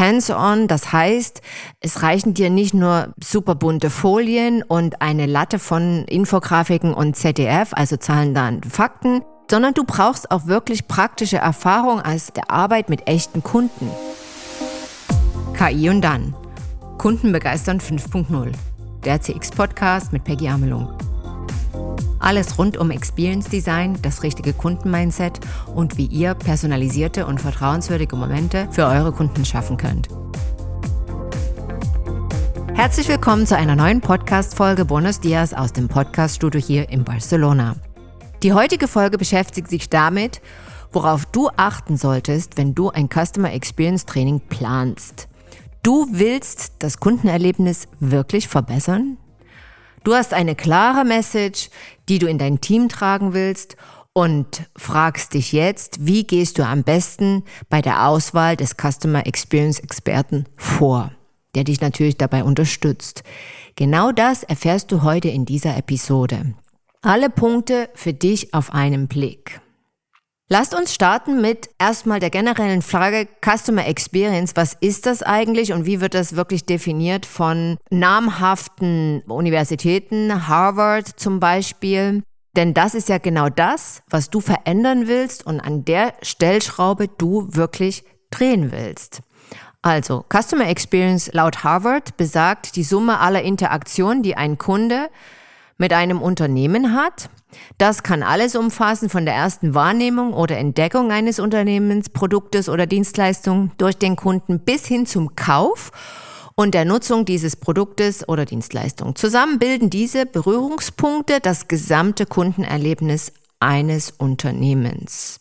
hands-on. Das heißt, es reichen dir nicht nur super bunte Folien und eine Latte von Infografiken und ZDF, also Zahlen, Daten, Fakten, sondern du brauchst auch wirklich praktische Erfahrung als der Arbeit mit echten Kunden. KI und dann. Kunden begeistern 5.0. Der CX-Podcast mit Peggy Amelung. Alles rund um Experience Design, das richtige Kundenmindset und wie ihr personalisierte und vertrauenswürdige Momente für eure Kunden schaffen könnt. Herzlich willkommen zu einer neuen Podcast-Folge Buenos Dias aus dem Podcast-Studio hier in Barcelona. Die heutige Folge beschäftigt sich damit, worauf du achten solltest, wenn du ein Customer Experience Training planst. Du willst das Kundenerlebnis wirklich verbessern? Du hast eine klare Message, die du in dein Team tragen willst und fragst dich jetzt, wie gehst du am besten bei der Auswahl des Customer Experience Experten vor, der dich natürlich dabei unterstützt. Genau das erfährst du heute in dieser Episode. Alle Punkte für dich auf einen Blick. Lasst uns starten mit erstmal der generellen Frage Customer Experience. Was ist das eigentlich und wie wird das wirklich definiert von namhaften Universitäten, Harvard zum Beispiel? Denn das ist ja genau das, was du verändern willst und an der Stellschraube du wirklich drehen willst. Also, Customer Experience laut Harvard besagt die Summe aller Interaktionen, die ein Kunde mit einem Unternehmen hat das kann alles umfassen, von der ersten Wahrnehmung oder Entdeckung eines Unternehmens, Produktes oder Dienstleistung durch den Kunden bis hin zum Kauf und der Nutzung dieses Produktes oder Dienstleistung. Zusammen bilden diese Berührungspunkte das gesamte Kundenerlebnis eines Unternehmens.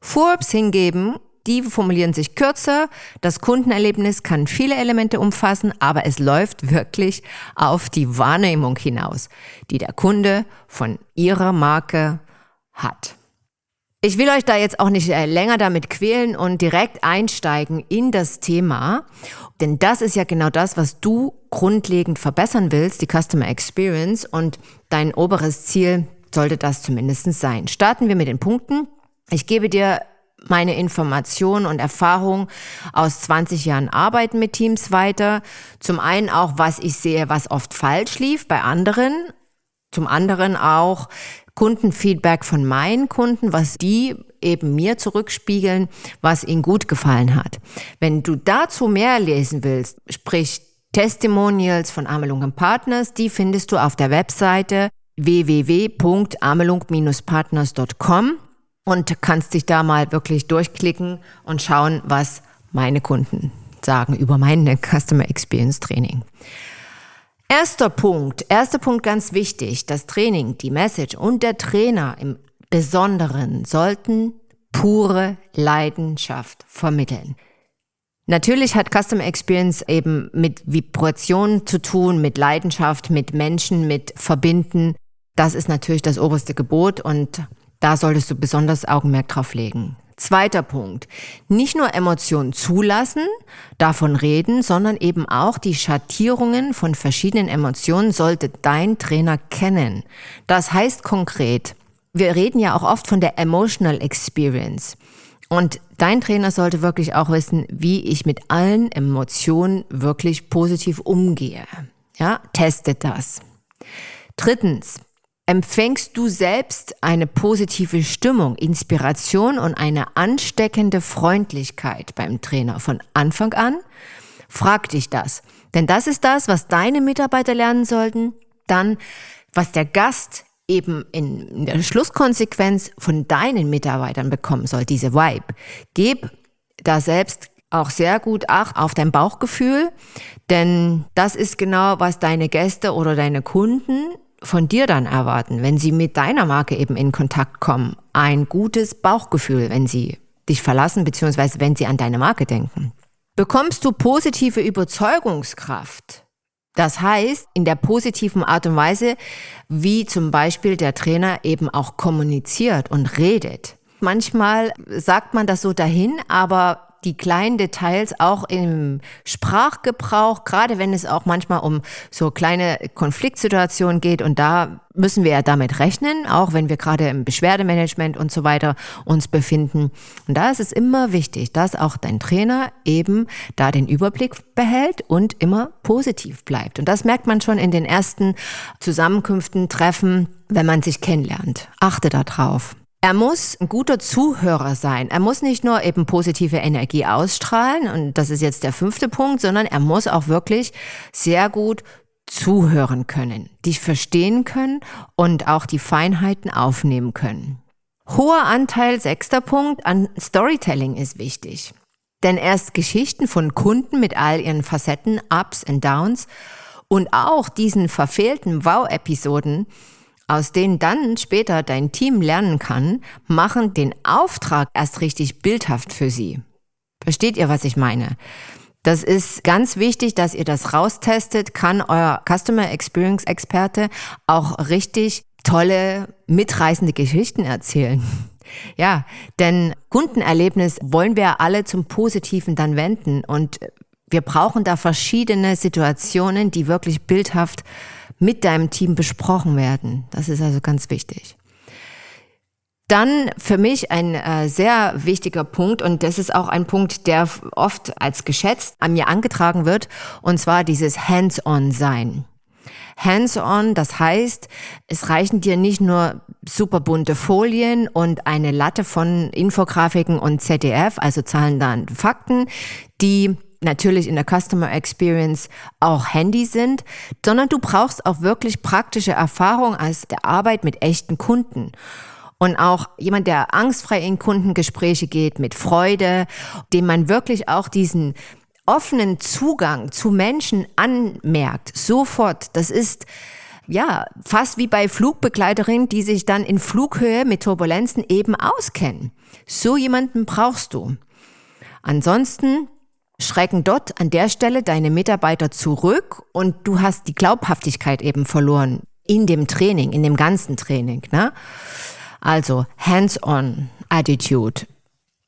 Forbes hingeben die formulieren sich kürzer. Das Kundenerlebnis kann viele Elemente umfassen, aber es läuft wirklich auf die Wahrnehmung hinaus, die der Kunde von ihrer Marke hat. Ich will euch da jetzt auch nicht äh, länger damit quälen und direkt einsteigen in das Thema, denn das ist ja genau das, was du grundlegend verbessern willst, die Customer Experience und dein oberes Ziel sollte das zumindest sein. Starten wir mit den Punkten. Ich gebe dir meine Informationen und Erfahrung aus 20 Jahren Arbeiten mit Teams weiter. Zum einen auch, was ich sehe, was oft falsch lief bei anderen. Zum anderen auch Kundenfeedback von meinen Kunden, was die eben mir zurückspiegeln, was ihnen gut gefallen hat. Wenn du dazu mehr lesen willst, sprich Testimonials von Amelung Partners, die findest du auf der Webseite www.amelung-partners.com und kannst dich da mal wirklich durchklicken und schauen, was meine Kunden sagen über meine Customer Experience Training. Erster Punkt, erster Punkt ganz wichtig, das Training, die Message und der Trainer im Besonderen sollten pure Leidenschaft vermitteln. Natürlich hat Customer Experience eben mit Vibration zu tun, mit Leidenschaft, mit Menschen, mit Verbinden. Das ist natürlich das oberste Gebot und da solltest du besonders Augenmerk drauf legen. Zweiter Punkt. Nicht nur Emotionen zulassen, davon reden, sondern eben auch die Schattierungen von verschiedenen Emotionen sollte dein Trainer kennen. Das heißt konkret, wir reden ja auch oft von der Emotional Experience. Und dein Trainer sollte wirklich auch wissen, wie ich mit allen Emotionen wirklich positiv umgehe. Ja, testet das. Drittens, Empfängst du selbst eine positive Stimmung, Inspiration und eine ansteckende Freundlichkeit beim Trainer von Anfang an? Frag dich das. Denn das ist das, was deine Mitarbeiter lernen sollten. Dann, was der Gast eben in der Schlusskonsequenz von deinen Mitarbeitern bekommen soll, diese Vibe. Gib da selbst auch sehr gut Acht auf dein Bauchgefühl, denn das ist genau, was deine Gäste oder deine Kunden von dir dann erwarten, wenn sie mit deiner Marke eben in Kontakt kommen? Ein gutes Bauchgefühl, wenn sie dich verlassen, beziehungsweise wenn sie an deine Marke denken. Bekommst du positive Überzeugungskraft? Das heißt, in der positiven Art und Weise, wie zum Beispiel der Trainer eben auch kommuniziert und redet. Manchmal sagt man das so dahin, aber die kleinen Details auch im Sprachgebrauch, gerade wenn es auch manchmal um so kleine Konfliktsituationen geht und da müssen wir ja damit rechnen, auch wenn wir gerade im Beschwerdemanagement und so weiter uns befinden. Und da ist es immer wichtig, dass auch dein Trainer eben da den Überblick behält und immer positiv bleibt. Und das merkt man schon in den ersten Zusammenkünften, Treffen, wenn man sich kennenlernt. Achte darauf. Er muss ein guter Zuhörer sein. Er muss nicht nur eben positive Energie ausstrahlen, und das ist jetzt der fünfte Punkt, sondern er muss auch wirklich sehr gut zuhören können, dich verstehen können und auch die Feinheiten aufnehmen können. Hoher Anteil, sechster Punkt, an Storytelling ist wichtig. Denn erst Geschichten von Kunden mit all ihren Facetten, Ups und Downs und auch diesen verfehlten Wow-Episoden aus denen dann später dein Team lernen kann, machen den Auftrag erst richtig bildhaft für sie. Versteht ihr, was ich meine? Das ist ganz wichtig, dass ihr das raustestet, kann euer Customer Experience Experte auch richtig tolle, mitreißende Geschichten erzählen. Ja, denn Kundenerlebnis wollen wir alle zum Positiven dann wenden und wir brauchen da verschiedene Situationen, die wirklich bildhaft mit deinem Team besprochen werden. Das ist also ganz wichtig. Dann für mich ein äh, sehr wichtiger Punkt und das ist auch ein Punkt, der oft als geschätzt an mir angetragen wird und zwar dieses Hands-on-Sein. Hands-on, das heißt, es reichen dir nicht nur super bunte Folien und eine Latte von Infografiken und ZDF, also Zahlen, Daten, Fakten, die natürlich in der Customer Experience auch Handy sind, sondern du brauchst auch wirklich praktische Erfahrung als der Arbeit mit echten Kunden. Und auch jemand, der angstfrei in Kundengespräche geht, mit Freude, dem man wirklich auch diesen offenen Zugang zu Menschen anmerkt, sofort. Das ist ja fast wie bei Flugbegleiterinnen, die sich dann in Flughöhe mit Turbulenzen eben auskennen. So jemanden brauchst du. Ansonsten schrecken dort an der Stelle deine Mitarbeiter zurück und du hast die Glaubhaftigkeit eben verloren in dem Training, in dem ganzen Training. Ne? Also hands-on Attitude,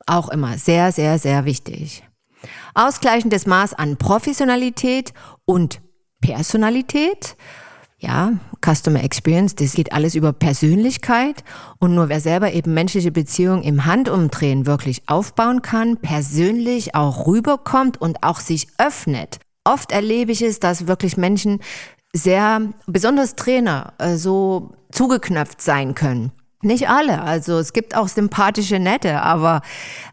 auch immer sehr, sehr, sehr wichtig. Ausgleichendes Maß an Professionalität und Personalität ja, Customer Experience, das geht alles über Persönlichkeit und nur wer selber eben menschliche Beziehungen im Handumdrehen wirklich aufbauen kann, persönlich auch rüberkommt und auch sich öffnet. Oft erlebe ich es, dass wirklich Menschen sehr, besonders Trainer, äh, so zugeknöpft sein können. Nicht alle, also es gibt auch sympathische Nette, aber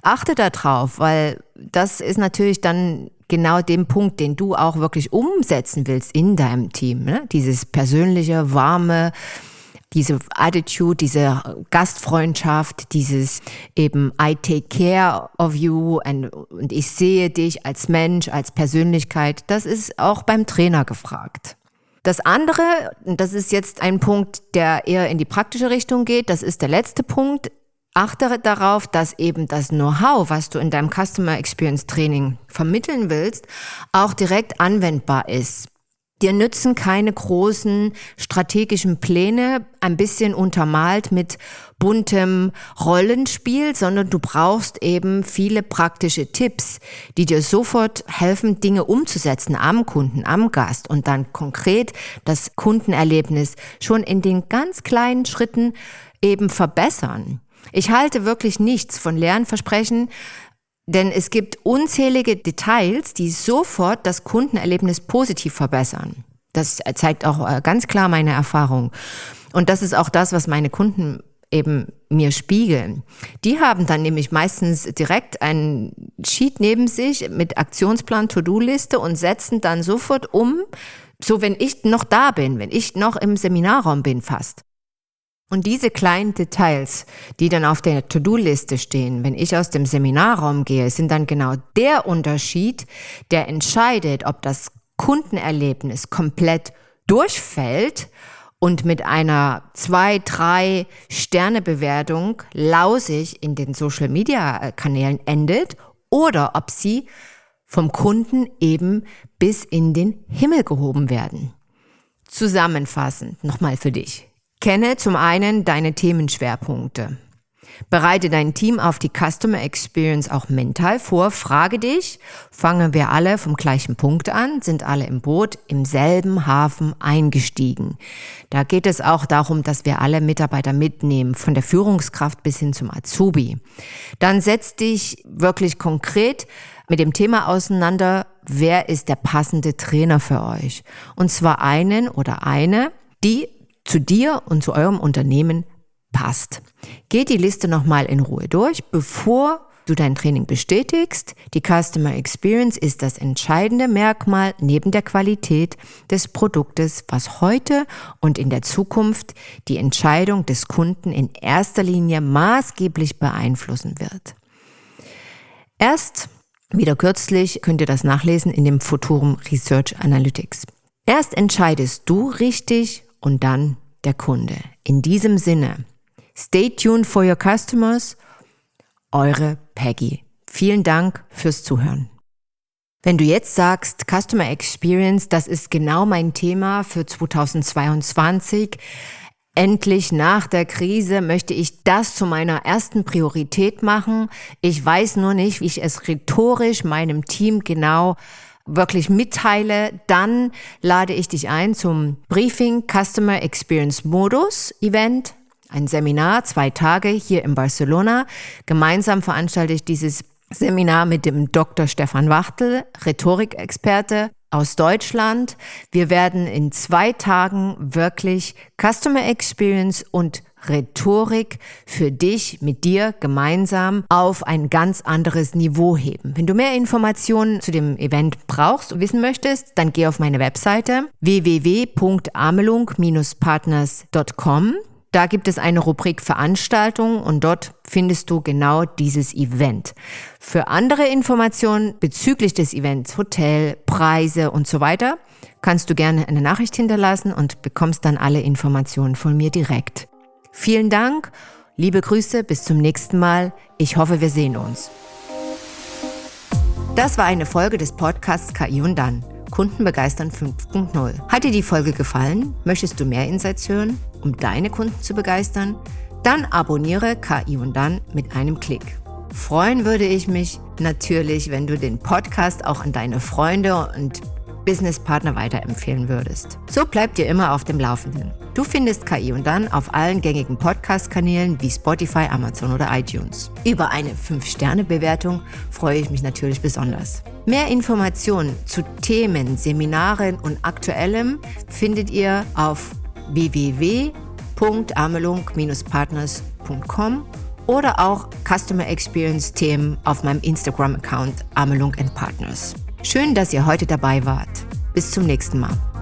achte darauf, weil das ist natürlich dann genau dem Punkt, den du auch wirklich umsetzen willst in deinem Team. Ne? Dieses persönliche, warme, diese Attitude, diese Gastfreundschaft, dieses eben I take care of you and, und ich sehe dich als Mensch, als Persönlichkeit, das ist auch beim Trainer gefragt. Das andere, das ist jetzt ein Punkt, der eher in die praktische Richtung geht, das ist der letzte Punkt, Achte darauf, dass eben das Know-how, was du in deinem Customer Experience Training vermitteln willst, auch direkt anwendbar ist. Dir nützen keine großen strategischen Pläne, ein bisschen untermalt mit buntem Rollenspiel, sondern du brauchst eben viele praktische Tipps, die dir sofort helfen, Dinge umzusetzen am Kunden, am Gast und dann konkret das Kundenerlebnis schon in den ganz kleinen Schritten eben verbessern. Ich halte wirklich nichts von Lernversprechen, denn es gibt unzählige Details, die sofort das Kundenerlebnis positiv verbessern. Das zeigt auch äh, ganz klar meine Erfahrung. Und das ist auch das, was meine Kunden eben mir spiegeln. Die haben dann nämlich meistens direkt einen Sheet neben sich mit Aktionsplan, To-Do-Liste und setzen dann sofort um, so wenn ich noch da bin, wenn ich noch im Seminarraum bin fast. Und diese kleinen Details, die dann auf der To-Do-Liste stehen, wenn ich aus dem Seminarraum gehe, sind dann genau der Unterschied, der entscheidet, ob das Kundenerlebnis komplett durchfällt und mit einer zwei, drei Sterne Bewertung lausig in den Social Media Kanälen endet oder ob sie vom Kunden eben bis in den Himmel gehoben werden. Zusammenfassend nochmal für dich. Kenne zum einen deine Themenschwerpunkte. Bereite dein Team auf die Customer Experience auch mental vor. Frage dich, fangen wir alle vom gleichen Punkt an? Sind alle im Boot im selben Hafen eingestiegen? Da geht es auch darum, dass wir alle Mitarbeiter mitnehmen, von der Führungskraft bis hin zum Azubi. Dann setz dich wirklich konkret mit dem Thema auseinander, wer ist der passende Trainer für euch? Und zwar einen oder eine, die zu dir und zu eurem Unternehmen passt. Geht die Liste nochmal in Ruhe durch, bevor du dein Training bestätigst. Die Customer Experience ist das entscheidende Merkmal neben der Qualität des Produktes, was heute und in der Zukunft die Entscheidung des Kunden in erster Linie maßgeblich beeinflussen wird. Erst wieder kürzlich könnt ihr das nachlesen in dem Futurum Research Analytics. Erst entscheidest du richtig und dann der Kunde. In diesem Sinne, Stay tuned for your customers. Eure Peggy. Vielen Dank fürs Zuhören. Wenn du jetzt sagst, Customer Experience, das ist genau mein Thema für 2022. Endlich nach der Krise möchte ich das zu meiner ersten Priorität machen. Ich weiß nur nicht, wie ich es rhetorisch meinem Team genau wirklich mitteile, dann lade ich dich ein zum Briefing Customer Experience Modus Event ein Seminar, zwei Tage hier in Barcelona. Gemeinsam veranstalte ich dieses Seminar mit dem Dr. Stefan Wachtel, Rhetorikexperte aus Deutschland. Wir werden in zwei Tagen wirklich Customer Experience und Rhetorik für dich mit dir gemeinsam auf ein ganz anderes Niveau heben. Wenn du mehr Informationen zu dem Event brauchst und wissen möchtest, dann geh auf meine Webseite www.amelung-partners.com. Da gibt es eine Rubrik Veranstaltungen und dort findest du genau dieses Event. Für andere Informationen bezüglich des Events, Hotel, Preise und so weiter, kannst du gerne eine Nachricht hinterlassen und bekommst dann alle Informationen von mir direkt. Vielen Dank, liebe Grüße, bis zum nächsten Mal. Ich hoffe, wir sehen uns. Das war eine Folge des Podcasts KI und dann. Kunden begeistern 5.0. Hat dir die Folge gefallen? Möchtest du mehr Insights hören? um deine Kunden zu begeistern? Dann abonniere KI und dann mit einem Klick. Freuen würde ich mich natürlich, wenn du den Podcast auch an deine Freunde und Businesspartner weiterempfehlen würdest. So bleibt ihr immer auf dem Laufenden. Du findest KI und dann auf allen gängigen Podcast-Kanälen wie Spotify, Amazon oder iTunes. Über eine 5-Sterne-Bewertung freue ich mich natürlich besonders. Mehr Informationen zu Themen, Seminaren und Aktuellem findet ihr auf www.amelung-partners.com oder auch Customer Experience Themen auf meinem Instagram-Account Amelung Partners. Schön, dass ihr heute dabei wart. Bis zum nächsten Mal.